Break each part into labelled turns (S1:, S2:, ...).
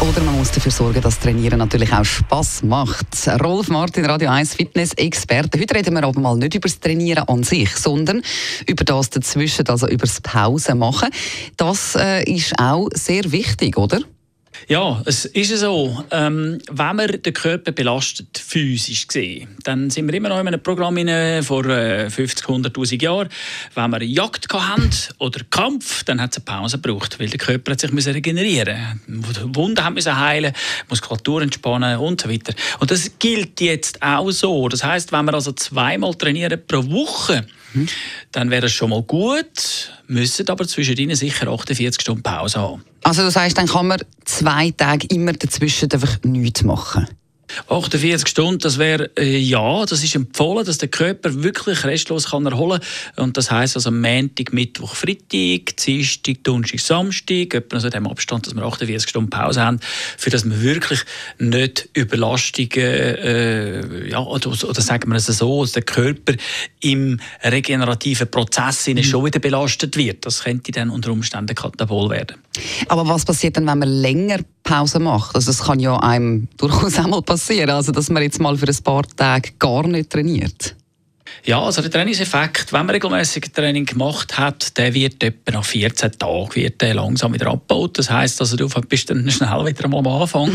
S1: Oder man muss dafür sorgen, dass Trainieren natürlich auch Spass macht. Rolf Martin, Radio 1 Fitness-Experte. Heute reden wir aber mal nicht über das Trainieren an sich, sondern über das dazwischen, also über das Pause machen. Das äh, ist auch sehr wichtig, oder?
S2: Ja, es ist so. Ähm, wenn wir den Körper belastet, physisch gesehen, dann sind wir immer noch in einem Programm in, vor äh, 50, 100'000 Jahren. Wenn wir Jagd hatten oder Kampf, dann hat es eine Pause gebraucht, weil der Körper hat sich regenerieren musste. Wunden haben müssen heilen, Muskulatur entspannen und so weiter. Und das gilt jetzt auch so. Das heißt, wenn wir also zweimal trainieren pro Woche, mhm. dann wäre das schon mal gut, müssen aber zwischendrin sicher 48 Stunden Pause haben.
S1: Also das heißt, dann kann man zwei Tage immer dazwischen einfach nichts machen?
S2: 48 Stunden, das wäre äh, ja, das ist empfohlen, dass der Körper wirklich restlos kann erholen kann. Und das heißt also Montag, Mittwoch, Freitag, Dienstag, Donnerstag, Samstag, etwa so in dem Abstand, dass wir 48 Stunden Pause haben, für dass wir wirklich nicht Überlastungen, äh, ja, oder, oder sagen wir es so, dass der Körper im regenerativen Prozess mhm. schon wieder belastet wird. Das könnte dann unter Umständen katabol werden.
S1: Aber was passiert dann, wenn man länger Pause macht? Also das kann ja einem durchaus auch mal passieren, also dass man jetzt mal für ein paar Tage gar nicht trainiert.
S2: Ja, also der Trainingseffekt, wenn man regelmäßig Training gemacht hat, der wird etwa nach 14 Tagen wird der langsam wieder abgebaut. Das heißt, also du bist dann schnell wieder mal am Anfang,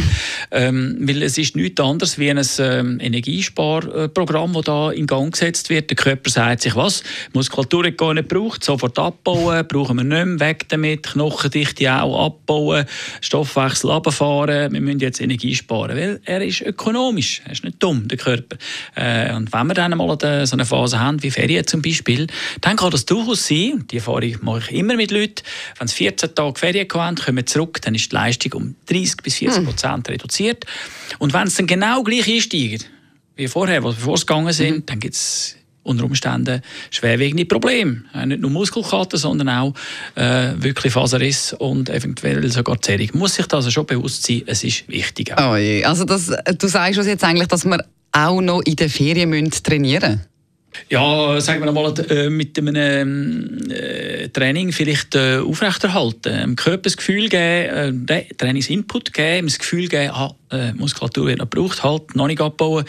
S2: ähm, weil es ist nichts anderes wie ein ähm, Energiesparprogramm, das da in Gang gesetzt wird. Der Körper sagt sich, was Muskulatur gar nicht braucht, sofort abbauen, brauchen wir nicht mehr, weg damit, Knochendichte auch abbauen, Stoffwechsel runterfahren, wir müssen jetzt Energie sparen, weil er ist ökonomisch, er ist nicht dumm, der Körper. Äh, und wenn wir dann mal so eine Phase haben, wie Ferien zum Beispiel, dann kann das durchaus sein, die Erfahrung mache ich immer mit Leuten, wenn sie 14 Tage Ferien haben, kommen zurück, dann ist die Leistung um 30 bis 40 Prozent hm. reduziert. Und wenn es dann genau gleich einsteigt, wie vorher, bevor sie gegangen sind, mhm. dann gibt es unter Umständen schwerwiegende Probleme. Nicht nur Muskelkater, sondern auch äh, wirklich Faserriss und eventuell sogar Zerrung. Muss sich das also schon bewusst sein, es ist wichtig.
S1: Oh also das, du sagst uns jetzt eigentlich, dass wir auch noch in den Ferien trainieren müssen?
S2: Ja, sagen wir mal, äh, mit einem äh, Training vielleicht äh, aufrechterhalten. Dem Körper das Gefühl geben, äh, Trainingsinput geben, das Gefühl geben, ah, äh, Muskulatur wird noch gebraucht, halt, noch nicht abbauen.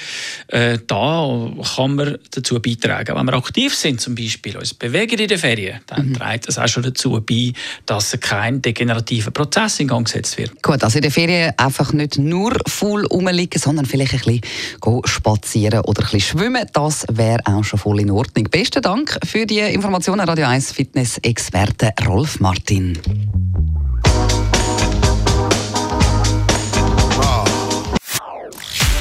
S2: Äh, da kann man dazu beitragen. Wenn wir aktiv sind, zum Beispiel, uns bewegen in den Ferien, dann mhm. trägt das auch schon dazu bei, dass kein degenerativer Prozess in Gang gesetzt wird.
S1: Gut, also in den Ferien einfach nicht nur voll rumliegen, sondern vielleicht ein bisschen spazieren oder ein bisschen schwimmen. Das wäre auch schon voll in Ordnung. Besten Dank für die Informationen, Radio 1 Fitness-Experte Rolf Martin.